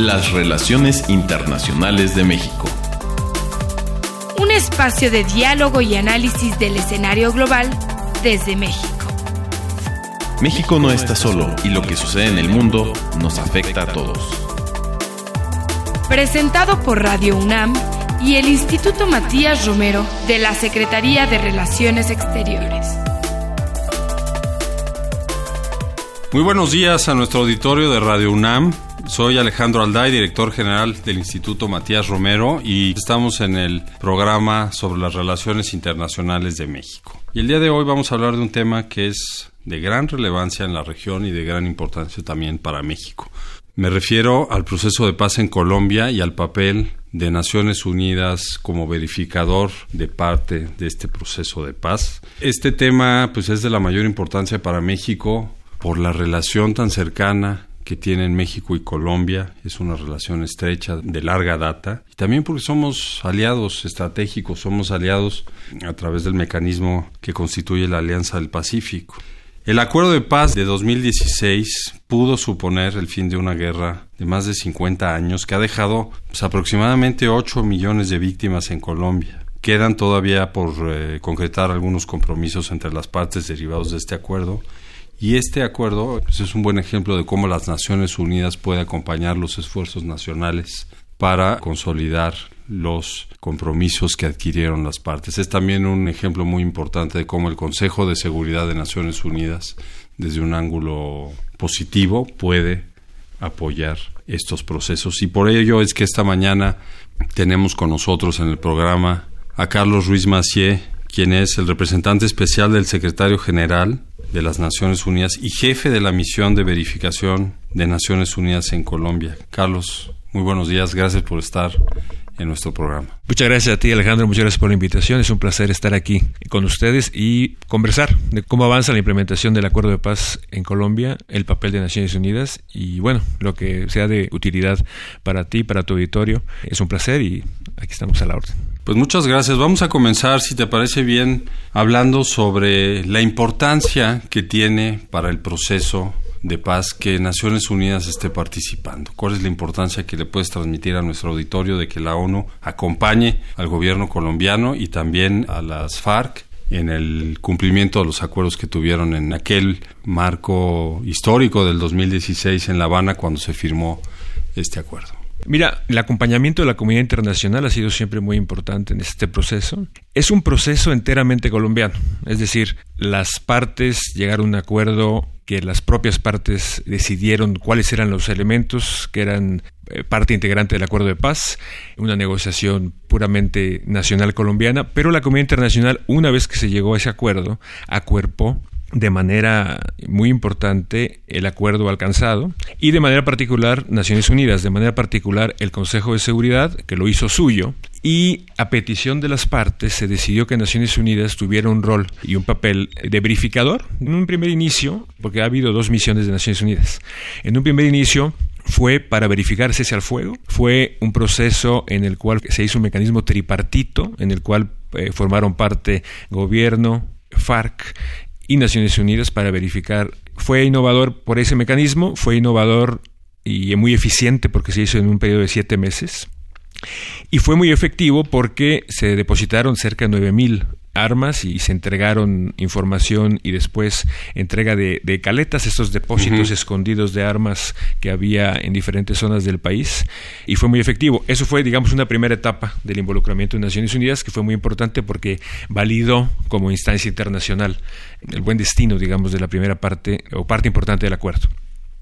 Las relaciones internacionales de México. Un espacio de diálogo y análisis del escenario global desde México. México no está solo y lo que sucede en el mundo nos afecta a todos. Presentado por Radio UNAM y el Instituto Matías Romero de la Secretaría de Relaciones Exteriores. Muy buenos días a nuestro auditorio de Radio UNAM. Soy Alejandro Alday, director general del Instituto Matías Romero, y estamos en el programa sobre las relaciones internacionales de México. Y el día de hoy vamos a hablar de un tema que es de gran relevancia en la región y de gran importancia también para México. Me refiero al proceso de paz en Colombia y al papel de Naciones Unidas como verificador de parte de este proceso de paz. Este tema pues es de la mayor importancia para México por la relación tan cercana que tienen México y Colombia. Es una relación estrecha de larga data. Y también porque somos aliados estratégicos, somos aliados a través del mecanismo que constituye la Alianza del Pacífico. El acuerdo de paz de 2016 pudo suponer el fin de una guerra de más de 50 años que ha dejado pues, aproximadamente 8 millones de víctimas en Colombia. Quedan todavía por eh, concretar algunos compromisos entre las partes derivados de este acuerdo y este acuerdo pues, es un buen ejemplo de cómo las Naciones Unidas puede acompañar los esfuerzos nacionales para consolidar los compromisos que adquirieron las partes. Es también un ejemplo muy importante de cómo el Consejo de Seguridad de Naciones Unidas, desde un ángulo positivo, puede apoyar estos procesos. Y por ello es que esta mañana tenemos con nosotros en el programa a Carlos Ruiz Macié, quien es el representante especial del secretario general de las Naciones Unidas y jefe de la misión de verificación de Naciones Unidas en Colombia. Carlos, muy buenos días, gracias por estar en nuestro programa. Muchas gracias a ti, Alejandro, muchas gracias por la invitación. Es un placer estar aquí con ustedes y conversar de cómo avanza la implementación del acuerdo de paz en Colombia, el papel de Naciones Unidas y, bueno, lo que sea de utilidad para ti, para tu auditorio. Es un placer y aquí estamos a la orden. Pues muchas gracias. Vamos a comenzar, si te parece bien, hablando sobre la importancia que tiene para el proceso de paz que Naciones Unidas esté participando. ¿Cuál es la importancia que le puedes transmitir a nuestro auditorio de que la ONU acompañe al gobierno colombiano y también a las FARC en el cumplimiento de los acuerdos que tuvieron en aquel marco histórico del 2016 en La Habana cuando se firmó este acuerdo? Mira, el acompañamiento de la comunidad internacional ha sido siempre muy importante en este proceso. Es un proceso enteramente colombiano, es decir, las partes llegaron a un acuerdo que las propias partes decidieron cuáles eran los elementos que eran eh, parte integrante del acuerdo de paz, una negociación puramente nacional colombiana, pero la comunidad internacional, una vez que se llegó a ese acuerdo, acuerpó de manera muy importante el acuerdo alcanzado y de manera particular Naciones Unidas, de manera particular el Consejo de Seguridad, que lo hizo suyo, y a petición de las partes se decidió que Naciones Unidas tuviera un rol y un papel de verificador en un primer inicio, porque ha habido dos misiones de Naciones Unidas. En un primer inicio fue para verificar cese al fuego, fue un proceso en el cual se hizo un mecanismo tripartito, en el cual eh, formaron parte gobierno, FARC y Naciones Unidas para verificar. Fue innovador por ese mecanismo, fue innovador y muy eficiente porque se hizo en un periodo de siete meses. Y fue muy efectivo porque se depositaron cerca de 9.000 armas y se entregaron información y después entrega de, caletas, estos depósitos escondidos de armas que había en diferentes zonas del país y fue muy efectivo. Eso fue, digamos, una primera etapa del involucramiento de Naciones Unidas que fue muy importante porque validó como instancia internacional el buen destino, digamos, de la primera parte o parte importante del acuerdo.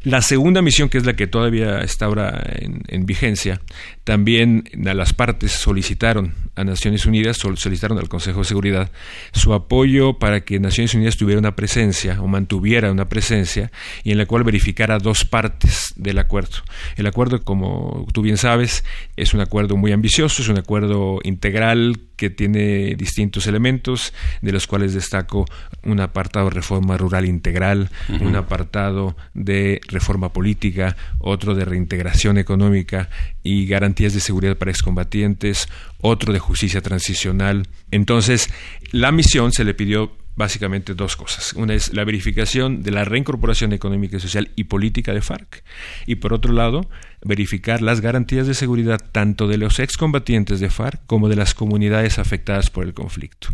La segunda misión, que es la que todavía está ahora en, vigencia, también a las partes solicitaron a Naciones Unidas, solicitaron al Consejo de Seguridad su apoyo para que Naciones Unidas tuviera una presencia o mantuviera una presencia y en la cual verificara dos partes del acuerdo. El acuerdo, como tú bien sabes, es un acuerdo muy ambicioso, es un acuerdo integral que tiene distintos elementos, de los cuales destaco un apartado de reforma rural integral, un apartado de reforma política, otro de reintegración económica y garantías de seguridad para excombatientes, otro de justicia transicional. Entonces, la misión se le pidió básicamente dos cosas. Una es la verificación de la reincorporación económica, social y política de FARC y por otro lado, verificar las garantías de seguridad tanto de los excombatientes de FARC como de las comunidades afectadas por el conflicto.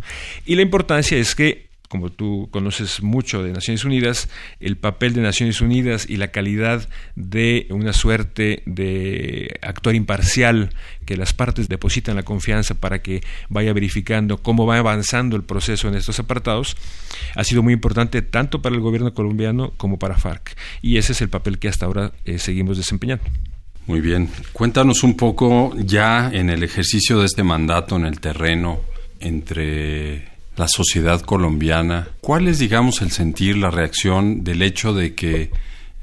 Y la importancia es que como tú conoces mucho de Naciones Unidas, el papel de Naciones Unidas y la calidad de una suerte de actor imparcial que las partes depositan la confianza para que vaya verificando cómo va avanzando el proceso en estos apartados, ha sido muy importante tanto para el gobierno colombiano como para FARC. Y ese es el papel que hasta ahora eh, seguimos desempeñando. Muy bien. Cuéntanos un poco ya en el ejercicio de este mandato en el terreno entre la sociedad colombiana. ¿Cuál es, digamos, el sentir, la reacción del hecho de que,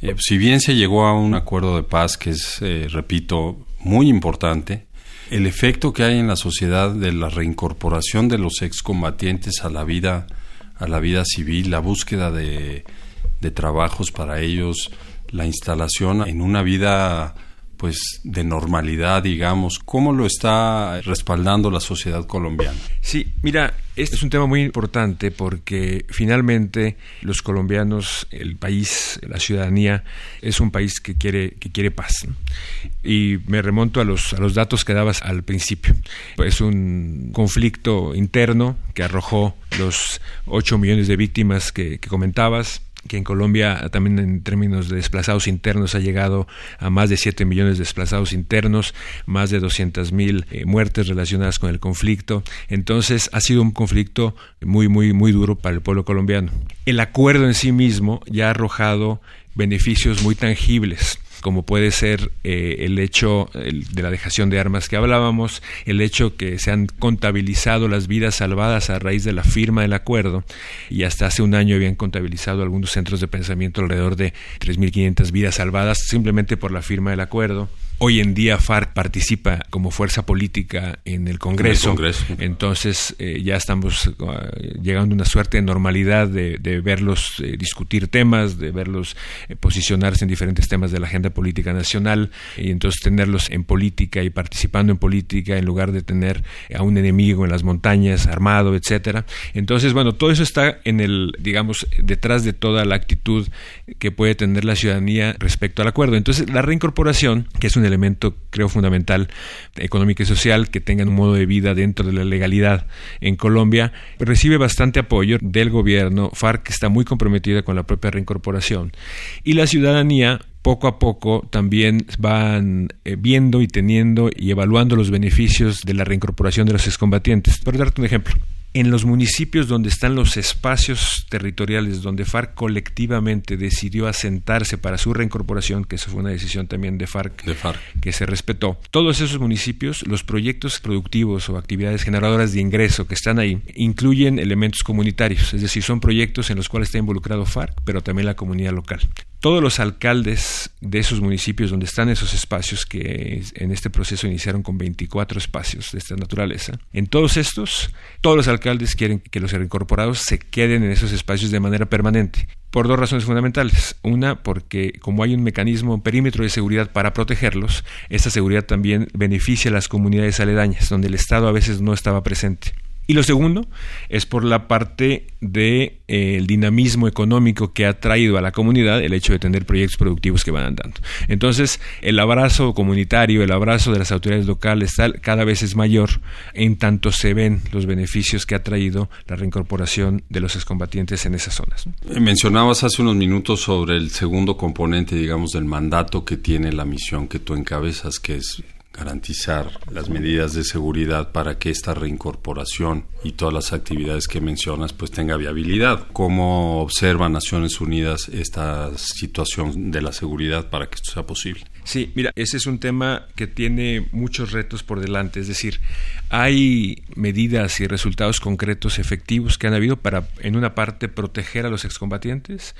eh, si bien se llegó a un acuerdo de paz, que es, eh, repito, muy importante, el efecto que hay en la sociedad de la reincorporación de los excombatientes a la vida, a la vida civil, la búsqueda de, de trabajos para ellos, la instalación en una vida pues de normalidad, digamos, ¿cómo lo está respaldando la sociedad colombiana? Sí, mira, este es un tema muy importante porque finalmente los colombianos, el país, la ciudadanía es un país que quiere que quiere paz. Y me remonto a los a los datos que dabas al principio. Es un conflicto interno que arrojó los 8 millones de víctimas que comentabas que en Colombia también en términos de desplazados internos ha llegado a más de 7 millones de desplazados internos, más de 200 mil eh, muertes relacionadas con el conflicto. Entonces ha sido un conflicto muy, muy, muy duro para el pueblo colombiano. El acuerdo en sí mismo ya ha arrojado beneficios muy tangibles como puede ser eh, el hecho de la dejación de armas que hablábamos, el hecho que se han contabilizado las vidas salvadas a raíz de la firma del acuerdo y hasta hace un año habían contabilizado algunos centros de pensamiento alrededor de 3.500 vidas salvadas simplemente por la firma del acuerdo. Hoy en día FARC participa como fuerza política en el Congreso, entonces eh, ya estamos uh, llegando a una suerte de normalidad de, verlos eh, discutir temas, de verlos eh, posicionarse en diferentes temas de la agenda política nacional y entonces tenerlos en política y participando en política en lugar de tener a un enemigo en las montañas armado, etcétera. Entonces, bueno, todo eso está en el, digamos, detrás de toda la actitud que puede tener la ciudadanía respecto al acuerdo. Entonces, la reincorporación, que es un elemento creo fundamental económico y social que tengan un modo de vida dentro de la legalidad en Colombia recibe bastante apoyo del gobierno FARC está muy comprometida con la propia reincorporación y la ciudadanía poco a poco también van eh, viendo y teniendo y evaluando los beneficios de la reincorporación de los excombatientes. Por darte un ejemplo, en los municipios donde están los espacios territoriales donde FARC colectivamente decidió asentarse para su reincorporación, que eso fue una decisión también de FARC, que se respetó, todos esos municipios, los proyectos productivos o actividades generadoras de ingreso que están ahí, incluyen elementos comunitarios, es decir, son proyectos en los cuales está involucrado FARC, pero también la comunidad local todos los alcaldes de esos municipios donde están esos espacios que en este proceso iniciaron con 24 espacios de esta naturaleza, en todos estos, todos los alcaldes quieren que los reincorporados se queden en esos espacios de manera permanente. Por dos razones fundamentales. Una, porque como hay un mecanismo, un perímetro de seguridad para protegerlos, esta seguridad también beneficia a las comunidades aledañas, donde el Estado a veces no estaba presente. Y lo segundo es por la parte del de, eh, dinamismo económico que ha traído a la comunidad el hecho de tener proyectos productivos que van andando. Entonces, el abrazo comunitario, el abrazo de las autoridades locales tal, cada vez es mayor en tanto se ven los beneficios que ha traído la reincorporación de los excombatientes en esas zonas. Mencionabas hace unos minutos sobre el segundo componente, digamos, del mandato que tiene la misión que tú encabezas, que es garantizar las medidas de seguridad para que esta reincorporación y todas las actividades que mencionas pues tenga viabilidad. ¿Cómo observa Naciones Unidas esta situación de la seguridad para que esto sea posible? Sí, mira, ese es un tema que tiene muchos retos por delante, es decir, hay medidas y resultados concretos efectivos que han habido para, en una parte, proteger a los excombatientes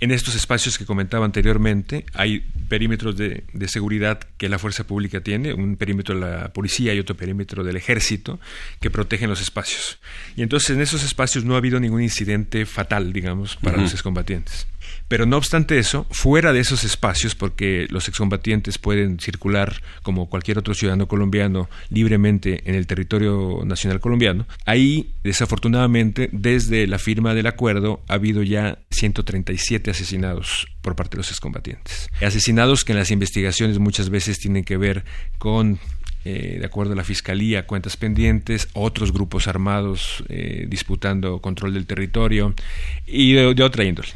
en estos espacios que comentaba anteriormente hay perímetros de, seguridad que la fuerza pública tiene, un perímetro de la policía y otro perímetro del ejército, que protegen los espacios. Y entonces en esos espacios no ha habido ningún incidente fatal, digamos, para los excombatientes. Pero no obstante eso, fuera de esos espacios, porque los excombatientes pueden circular como cualquier otro ciudadano colombiano libremente en el territorio nacional colombiano, ahí desafortunadamente desde la firma del acuerdo ha habido ya 137 asesinados por parte de los excombatientes. Asesinados que en las investigaciones muchas veces tienen que ver con eh, de acuerdo a la Fiscalía, cuentas pendientes, otros grupos armados eh, disputando control del territorio y de, otra índole.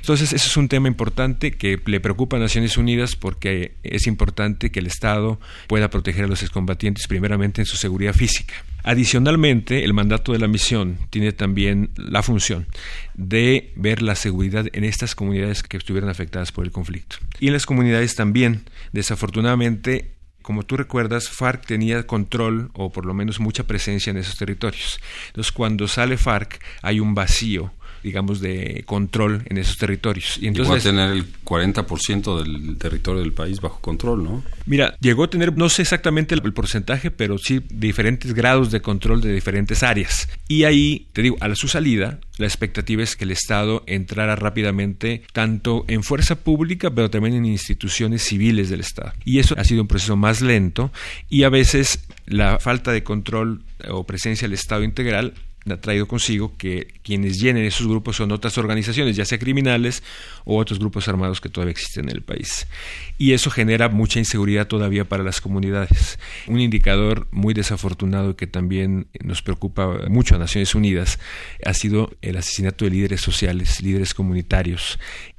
Entonces, ese es un tema importante que le preocupa a Naciones Unidas porque es importante que el Estado pueda proteger a los excombatientes primeramente en su seguridad física. Adicionalmente, el mandato de la misión tiene también la función de ver la seguridad en estas comunidades que estuvieron afectadas por el conflicto. Y en las comunidades también, desafortunadamente, como tú recuerdas, FARC tenía control o por lo menos mucha presencia en esos territorios. Entonces, cuando sale FARC, hay un vacío digamos, de control en esos territorios. Y entonces, Llegó a tener el 40% del territorio del país bajo control, ¿no? Mira, llegó a tener, no sé exactamente el, porcentaje, pero sí diferentes grados de control de diferentes áreas. Y ahí, te digo, a su salida, la expectativa es que el Estado entrara rápidamente tanto en fuerza pública, pero también en instituciones civiles del Estado. Y eso ha sido un proceso más lento y a veces la falta de control o presencia del Estado integral ha traído consigo que quienes llenen esos grupos son otras organizaciones, ya sea criminales o otros grupos armados que todavía existen en el país. Y eso genera mucha inseguridad todavía para las comunidades. Un indicador muy desafortunado que también nos preocupa mucho a Naciones Unidas ha sido el asesinato de líderes sociales, líderes comunitarios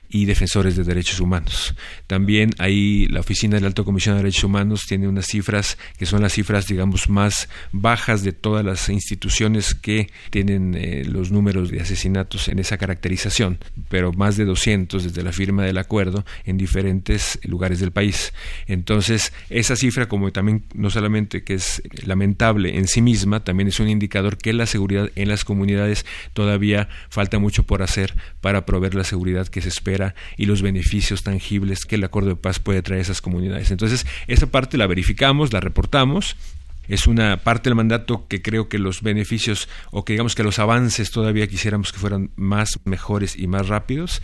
y defensores de derechos humanos. También ahí la Oficina del Alto Comisionado de Derechos Humanos tiene unas cifras que son las cifras, digamos, más bajas de todas las instituciones que tienen eh, los números de asesinatos en esa caracterización, pero más de 200 desde la firma del acuerdo en diferentes lugares del país. Entonces, esa cifra, como también no solamente que es lamentable en sí misma, también es un indicador que la seguridad en las comunidades todavía falta mucho por hacer para proveer la seguridad que se espera y los beneficios tangibles que el acuerdo de paz puede traer a esas comunidades. Entonces, esa parte la verificamos, la reportamos es una parte del mandato que creo que los beneficios o que digamos que los avances todavía quisiéramos que fueran más mejores y más rápidos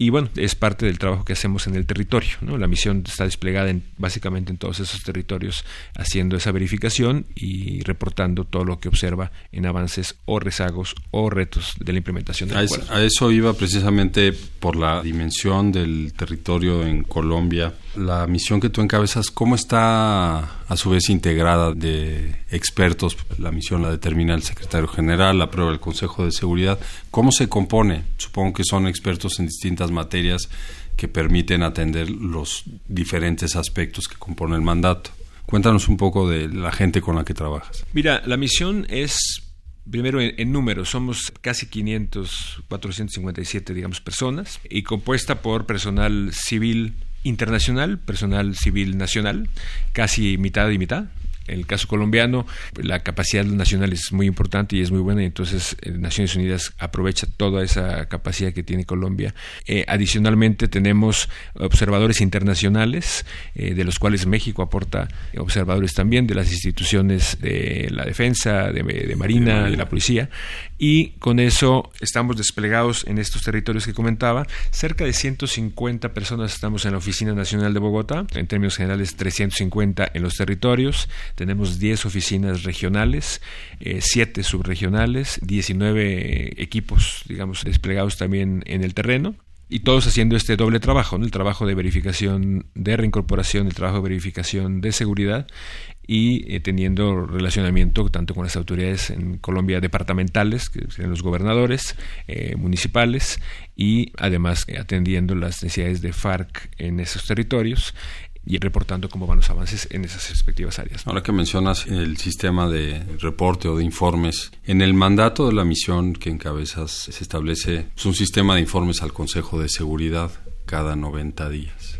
y bueno, es parte del trabajo que hacemos en el territorio. ¿no? La misión está desplegada en, básicamente en todos esos territorios, haciendo esa verificación y reportando todo lo que observa en avances o rezagos o retos de la implementación del a acuerdo. a eso iba precisamente por la dimensión del territorio en Colombia. La misión que tú encabezas, ¿cómo está a su vez integrada de expertos? La misión la determina el secretario general, la prueba el Consejo de Seguridad. ¿Cómo se compone? Supongo que son expertos en distintas materias que permiten atender los diferentes aspectos que componen el mandato. Cuéntanos un poco de la gente con la que trabajas. Mira, la misión es primero en, números, somos casi 500, 457, digamos, personas, y compuesta por personal civil internacional, personal civil nacional, casi mitad y mitad, en el caso colombiano, la capacidad nacional es muy importante y es muy buena, y entonces eh, Naciones Unidas aprovecha toda esa capacidad que tiene Colombia. Eh, adicionalmente, tenemos observadores internacionales, eh, de los cuales México aporta observadores también de las instituciones de la defensa, de, de Marina, de la policía, y con eso estamos desplegados en estos territorios que comentaba. Cerca de 150 personas estamos en la Oficina Nacional de Bogotá, en términos generales 350 en los territorios tenemos 10 oficinas regionales, eh, 7 subregionales, 19 equipos, digamos, desplegados también en el terreno y todos haciendo este doble trabajo, el trabajo de verificación de reincorporación, el trabajo de verificación de seguridad y eh, teniendo relacionamiento tanto con las autoridades en Colombia departamentales, que serían los gobernadores, eh, municipales, y además eh, atendiendo las necesidades de FARC en esos territorios y reportando cómo van los avances en esas respectivas áreas. Ahora que mencionas el sistema de reporte o de informes, en el mandato de la misión que encabezas se establece pues, un sistema de informes al Consejo de Seguridad cada 90 días.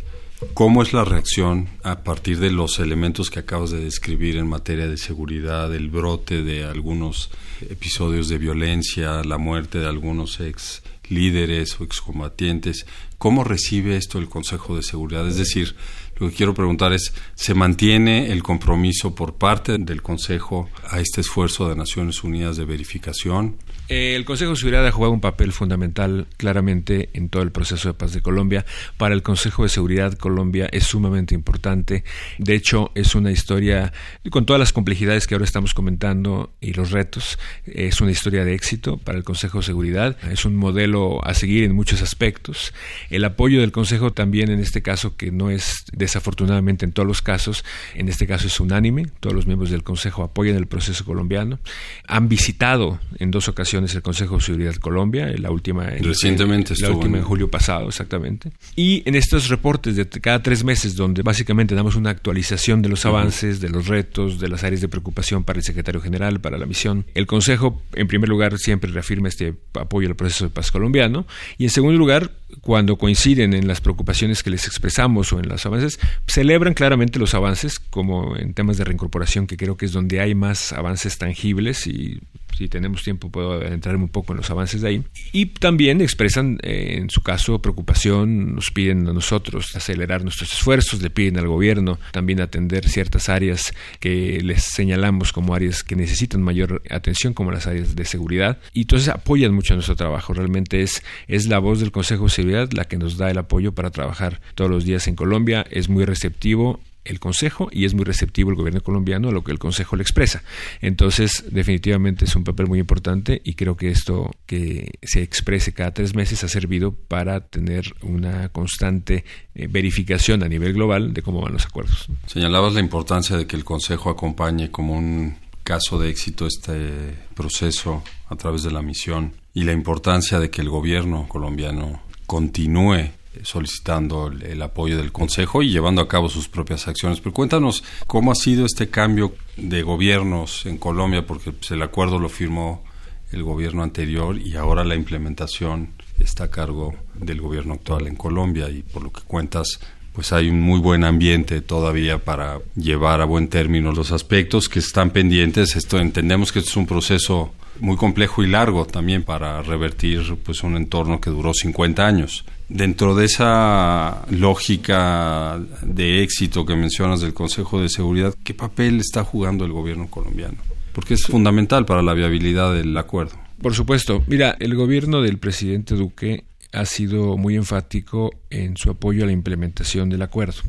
¿Cómo es la reacción a partir de los elementos que acabas de describir en materia de seguridad, el brote de algunos episodios de violencia, la muerte de algunos ex líderes o excombatientes? ¿Cómo recibe esto el Consejo de Seguridad? Es decir, lo que quiero preguntar es, ¿se mantiene el compromiso por parte del Consejo a este esfuerzo de Naciones Unidas de verificación? Eh, el Consejo de Seguridad ha jugado un papel fundamental claramente en todo el proceso de paz de Colombia. Para el Consejo de Seguridad Colombia es sumamente importante. De hecho, es una historia, con todas las complejidades que ahora estamos comentando y los retos, es una historia de éxito para el Consejo de Seguridad. Es un modelo a seguir en muchos aspectos. El apoyo del Consejo también en este caso, que no es desafortunadamente en todos los casos, en este caso es unánime. Todos los miembros del Consejo apoyan el proceso colombiano. Han visitado en dos ocasiones es el Consejo de Seguridad de Colombia, la última en, Recientemente la última en julio pasado, exactamente. Y en estos reportes de cada tres meses, donde básicamente damos una actualización de los avances, de los retos, de las áreas de preocupación para el secretario general, para la misión, el Consejo, en primer lugar, siempre reafirma este apoyo al proceso de paz colombiano, y en segundo lugar, cuando coinciden en las preocupaciones que les expresamos o en los avances, celebran claramente los avances, como en temas de reincorporación, que creo que es donde hay más avances tangibles y si tenemos tiempo puedo entrar un poco en los avances de ahí. Y también expresan, eh, en su caso, preocupación, nos piden a nosotros acelerar nuestros esfuerzos, le piden al gobierno también atender ciertas áreas que les señalamos como áreas que necesitan mayor atención, como las áreas de seguridad. Y entonces apoyan mucho nuestro trabajo. Realmente es, es la voz del Consejo de Seguridad la que nos da el apoyo para trabajar todos los días en Colombia. Es muy receptivo el Consejo y es muy receptivo el gobierno colombiano a lo que el Consejo le expresa. Entonces, definitivamente es un papel muy importante y creo que esto que se exprese cada tres meses ha servido para tener una constante eh, verificación a nivel global de cómo van los acuerdos. Señalabas la importancia de que el Consejo acompañe como un caso de éxito este proceso a través de la misión y la importancia de que el gobierno colombiano continúe solicitando el, apoyo del Consejo y llevando a cabo sus propias acciones. Pero cuéntanos cómo ha sido este cambio de gobiernos en Colombia, porque pues, el acuerdo lo firmó el gobierno anterior y ahora la implementación está a cargo del gobierno actual en Colombia y por lo que cuentas pues hay un muy buen ambiente todavía para llevar a buen término los aspectos que están pendientes. Esto entendemos que esto es un proceso muy complejo y largo también para revertir pues un entorno que duró 50 años. Dentro de esa lógica de éxito que mencionas del Consejo de Seguridad, ¿qué papel está jugando el gobierno colombiano? Porque es fundamental para la viabilidad del acuerdo. Por supuesto. Mira, el gobierno del presidente Duque ha sido muy enfático en su apoyo a la implementación del acuerdo.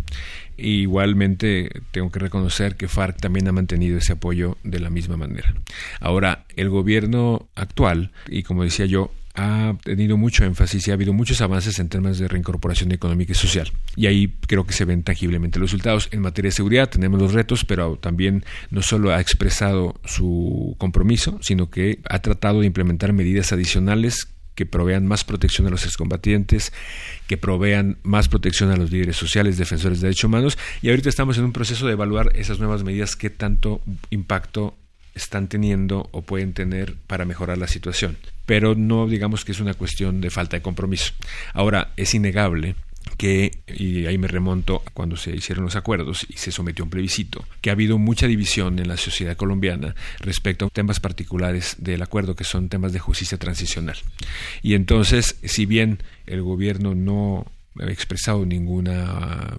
igualmente tengo que reconocer que FARC también ha mantenido ese apoyo de la misma manera. Ahora, el gobierno actual, y como decía yo, ha tenido mucho énfasis y ha habido muchos avances en temas de reincorporación económica y social. Y ahí creo que se ven tangiblemente los resultados. En materia de seguridad tenemos los retos, pero también no solo ha expresado su compromiso, sino que ha tratado de implementar medidas adicionales que provean más protección a los excombatientes, que provean más protección a los líderes sociales, defensores de derechos humanos, y ahorita estamos en un proceso de evaluar esas nuevas medidas, qué tanto impacto están teniendo o pueden tener para mejorar la situación. Pero no digamos que es una cuestión de falta de compromiso. Ahora, es innegable que, y ahí me remonto a cuando se hicieron los acuerdos y se sometió a un plebiscito, que ha habido mucha división en la sociedad colombiana respecto a temas particulares del acuerdo, que son temas de justicia transicional. Y entonces, si bien el gobierno no ha expresado ninguna,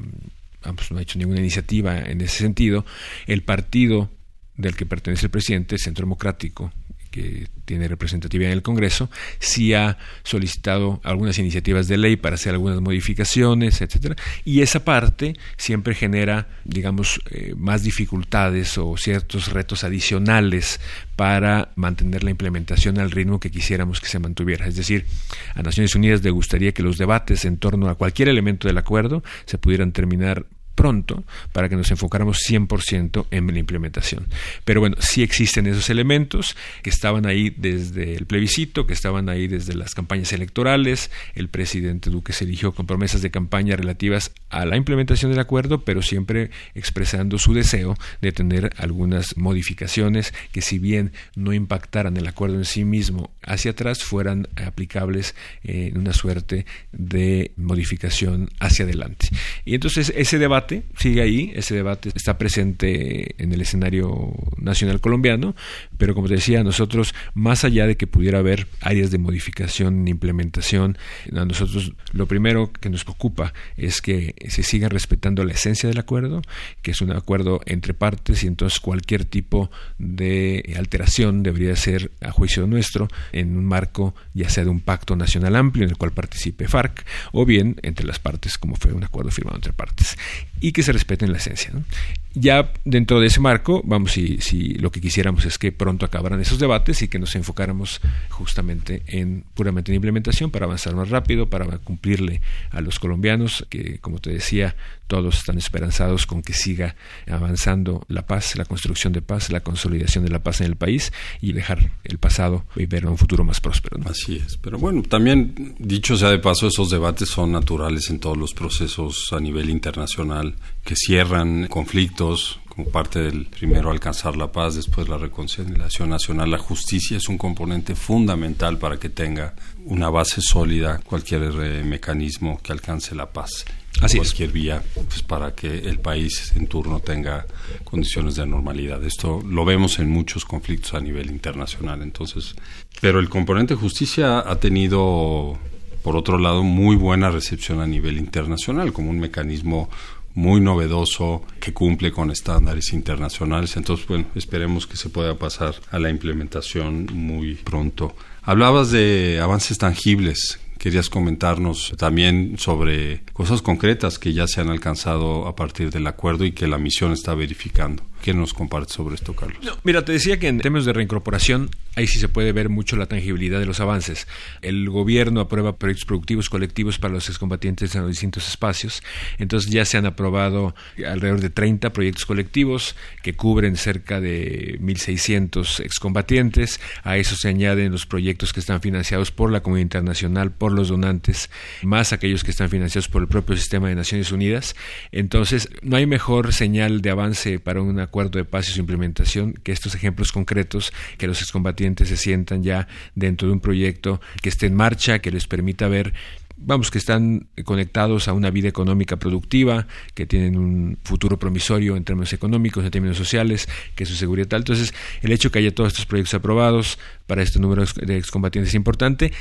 no ha hecho ninguna iniciativa en ese sentido, el partido del que pertenece el presidente, el Centro Democrático, que tiene representatividad en el Congreso, sí ha solicitado algunas iniciativas de ley para hacer algunas modificaciones, etcétera, y esa parte siempre genera, digamos, eh, más dificultades o ciertos retos adicionales para mantener la implementación al ritmo que quisiéramos que se mantuviera. Es decir, a Naciones Unidas le gustaría que los debates en torno a cualquier elemento del acuerdo se pudieran terminar pronto para que nos enfocáramos 100% en la implementación. Pero bueno, sí existen esos elementos que estaban ahí desde el plebiscito, que estaban ahí desde las campañas electorales. El presidente Duque se eligió con promesas de campaña relativas a la implementación del acuerdo, pero siempre expresando su deseo de tener algunas modificaciones que si bien no impactaran el acuerdo en sí mismo hacia atrás, fueran aplicables en una suerte de modificación hacia adelante. Y entonces ese debate sigue ahí, ese debate está presente en el escenario nacional colombiano, pero como te decía, nosotros, más allá de que pudiera haber áreas de modificación, implementación, a nosotros lo primero que nos preocupa es que se siga respetando la esencia del acuerdo, que es un acuerdo entre partes y entonces cualquier tipo de alteración debería ser, a juicio nuestro, en un marco ya sea de un pacto nacional amplio en el cual participe FARC o bien entre las partes como fue un acuerdo firmado entre partes y que se respeten la esencia. Ya dentro de ese marco, vamos, si, si lo que quisiéramos es que pronto acabaran esos debates y que nos enfocáramos justamente en puramente en implementación para avanzar más rápido, para cumplirle a los colombianos, que como te decía, todos están esperanzados con que siga avanzando la paz, la construcción de paz, la consolidación de la paz en el país y dejar el pasado y ver un futuro más próspero. Así es, pero bueno, también dicho sea de paso, esos debates son naturales en todos los procesos a nivel internacional que cierran conflictos como parte del primero alcanzar la paz, después la reconciliación nacional. La justicia es un componente fundamental para que tenga una base sólida cualquier eh, mecanismo que alcance la paz. Así cualquier vía pues, para que el país en turno tenga condiciones de normalidad. Esto lo vemos en muchos conflictos a nivel internacional. Entonces, pero el componente justicia ha tenido, por otro lado, muy buena recepción a nivel internacional como un mecanismo muy novedoso que cumple con estándares internacionales. Entonces, bueno, esperemos que se pueda pasar a la implementación muy pronto. Hablabas de avances tangibles querías comentarnos también sobre cosas concretas que ya se han alcanzado a partir del acuerdo y que la misión está verificando. ¿Qué nos comparte sobre esto, Carlos? mira, te decía que en términos de reincorporación, ahí sí se puede ver mucho la tangibilidad de los avances. El gobierno aprueba proyectos productivos colectivos para los excombatientes en los distintos espacios. Entonces ya se han aprobado alrededor de 30 proyectos colectivos que cubren cerca de 1.600 excombatientes. A eso se añaden los proyectos que están financiados por la comunidad internacional, por los donantes, más aquellos que están financiados por el propio sistema de Naciones Unidas. Entonces, no hay mejor señal de avance para una acuerdo de paz y su implementación que estos ejemplos concretos, que los excombatientes se sientan ya dentro de un proyecto que esté en marcha, que les permita ver vamos, que están conectados a una vida económica productiva, que tienen un futuro promisorio en términos económicos, en términos sociales, que su seguridad tal. Entonces, el hecho que haya todos estos proyectos aprobados para este número de excombatientes es importante.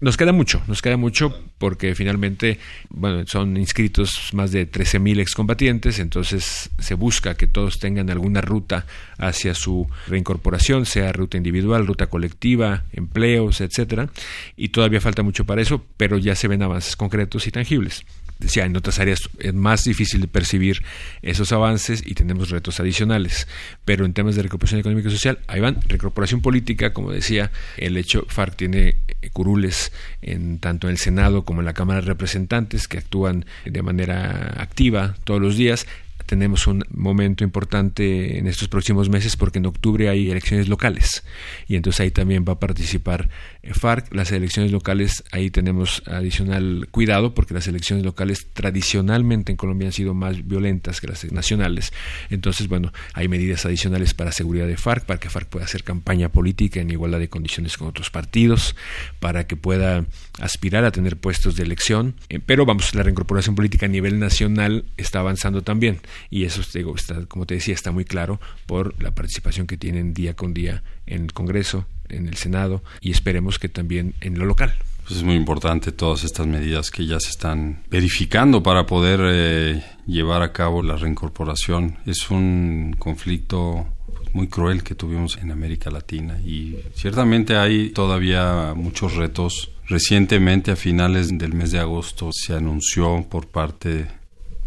Nos queda mucho, nos queda mucho porque finalmente, bueno, son inscritos más de 13.000 excombatientes, entonces se busca que todos tengan alguna ruta hacia su reincorporación, sea ruta individual, ruta colectiva, empleos, etcétera, y todavía falta mucho para eso, pero ya se ven avances concretos y tangibles decía, en otras áreas es más difícil de percibir esos avances y tenemos retos adicionales. Pero en temas de recuperación económica y social, ahí van. Recuperación política, como decía, el hecho FARC tiene eh, curules en tanto en el Senado como en la Cámara de Representantes que actúan de manera activa todos los días tenemos un momento importante en estos próximos meses porque en octubre hay elecciones locales y entonces ahí también va a participar FARC. Las elecciones locales, ahí tenemos adicional cuidado porque las elecciones locales tradicionalmente en Colombia han sido más violentas que las nacionales. Entonces, bueno, hay medidas adicionales para seguridad de FARC, para que FARC pueda hacer campaña política en igualdad de condiciones con otros partidos, para que pueda aspirar a tener puestos de elección. Eh, pero vamos, la reincorporación política a nivel nacional está avanzando también y eso, digo, está, como te decía, está muy claro por la participación que tienen día con día en el Congreso, en el Senado y esperemos que también en lo local. Pues es muy importante todas estas medidas que ya se están verificando para poder eh, llevar a cabo la reincorporación. Es un conflicto muy cruel que tuvimos en América Latina y ciertamente hay todavía muchos retos. Recientemente, a finales del mes de agosto, se anunció por parte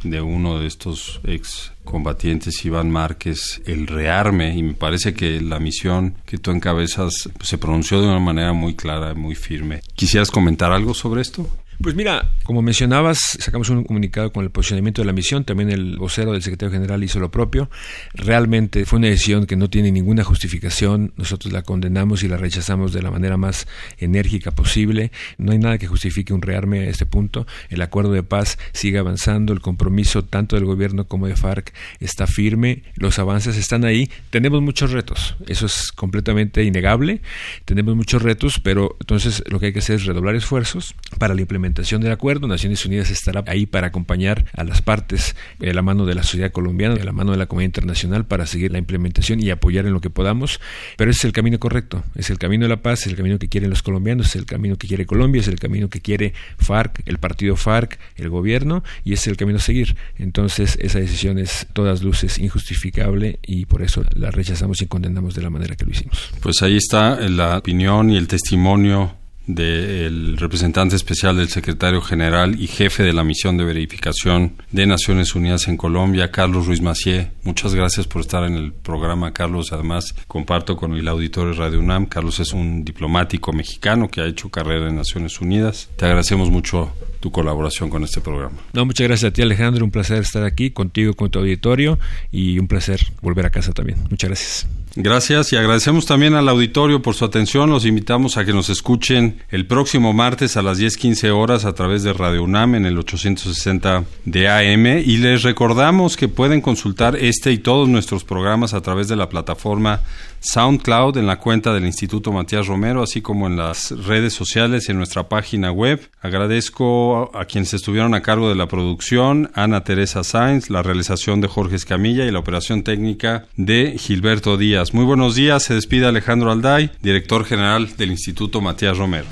de uno de estos ex combatientes, Iván Márquez, el rearme, y me parece que la misión que tú encabezas se pronunció de una manera muy clara, muy firme. ¿Quisieras comentar algo sobre esto? Pues mira, como mencionabas, sacamos un comunicado con el posicionamiento de la misión, también el vocero del secretario general hizo lo propio. Realmente fue una decisión que no tiene ninguna justificación, nosotros la condenamos y la rechazamos de la manera más enérgica posible. No hay nada que justifique un rearme a este punto. El acuerdo de paz sigue avanzando, el compromiso tanto del gobierno como de FARC está firme, los avances están ahí. Tenemos muchos retos, eso es completamente innegable. Tenemos muchos retos, pero entonces lo que hay que hacer es redoblar esfuerzos para la implementación implementación del acuerdo. Naciones Unidas estará ahí para acompañar a las partes de la mano de la sociedad colombiana, de la mano de la comunidad internacional para seguir la implementación y apoyar en lo que podamos. Pero ese es el camino correcto, es el camino de la paz, es el camino que quieren los colombianos, es el camino que quiere Colombia, es el camino que quiere FARC, el partido FARC, el gobierno y ese es el camino a seguir. Entonces esa decisión es todas luces injustificable y por eso la rechazamos y condenamos de la manera que lo hicimos. Pues ahí está la opinión y el testimonio del representante especial del secretario general y jefe de la misión de verificación de Naciones Unidas en Colombia, Carlos Ruiz Macié. Muchas gracias por estar en el programa, Carlos. Además, comparto con el auditorio Radio UNAM. Carlos es un diplomático mexicano que ha hecho carrera en Naciones Unidas. Te agradecemos mucho tu colaboración con este programa. No, muchas gracias a ti, Alejandro. Un placer estar aquí contigo, con tu auditorio y un placer volver a casa también. Muchas gracias. Gracias y agradecemos también al auditorio por su atención. Los invitamos a que nos escuchen el próximo martes a las 10:15 horas a través de Radio UNAM en el 860 de AM y les recordamos que pueden consultar este y todos nuestros programas a través de la plataforma SoundCloud en la cuenta del Instituto Matías Romero, así como en las redes sociales en nuestra página web. Agradezco a quienes estuvieron a cargo de la producción, Ana Teresa Sainz, la realización de Jorge Escamilla y la operación técnica de Gilberto Díaz. Muy buenos días, se despide Alejandro Alday, director general del Instituto Matías Romero.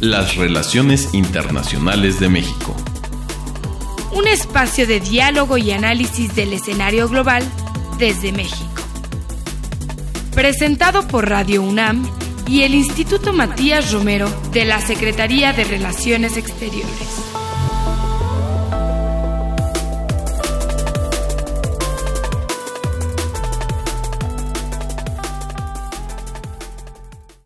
Las relaciones internacionales de México un espacio de diálogo y análisis del escenario global desde México. Presentado por Radio UNAM y el Instituto Matías Romero de la Secretaría de Relaciones Exteriores.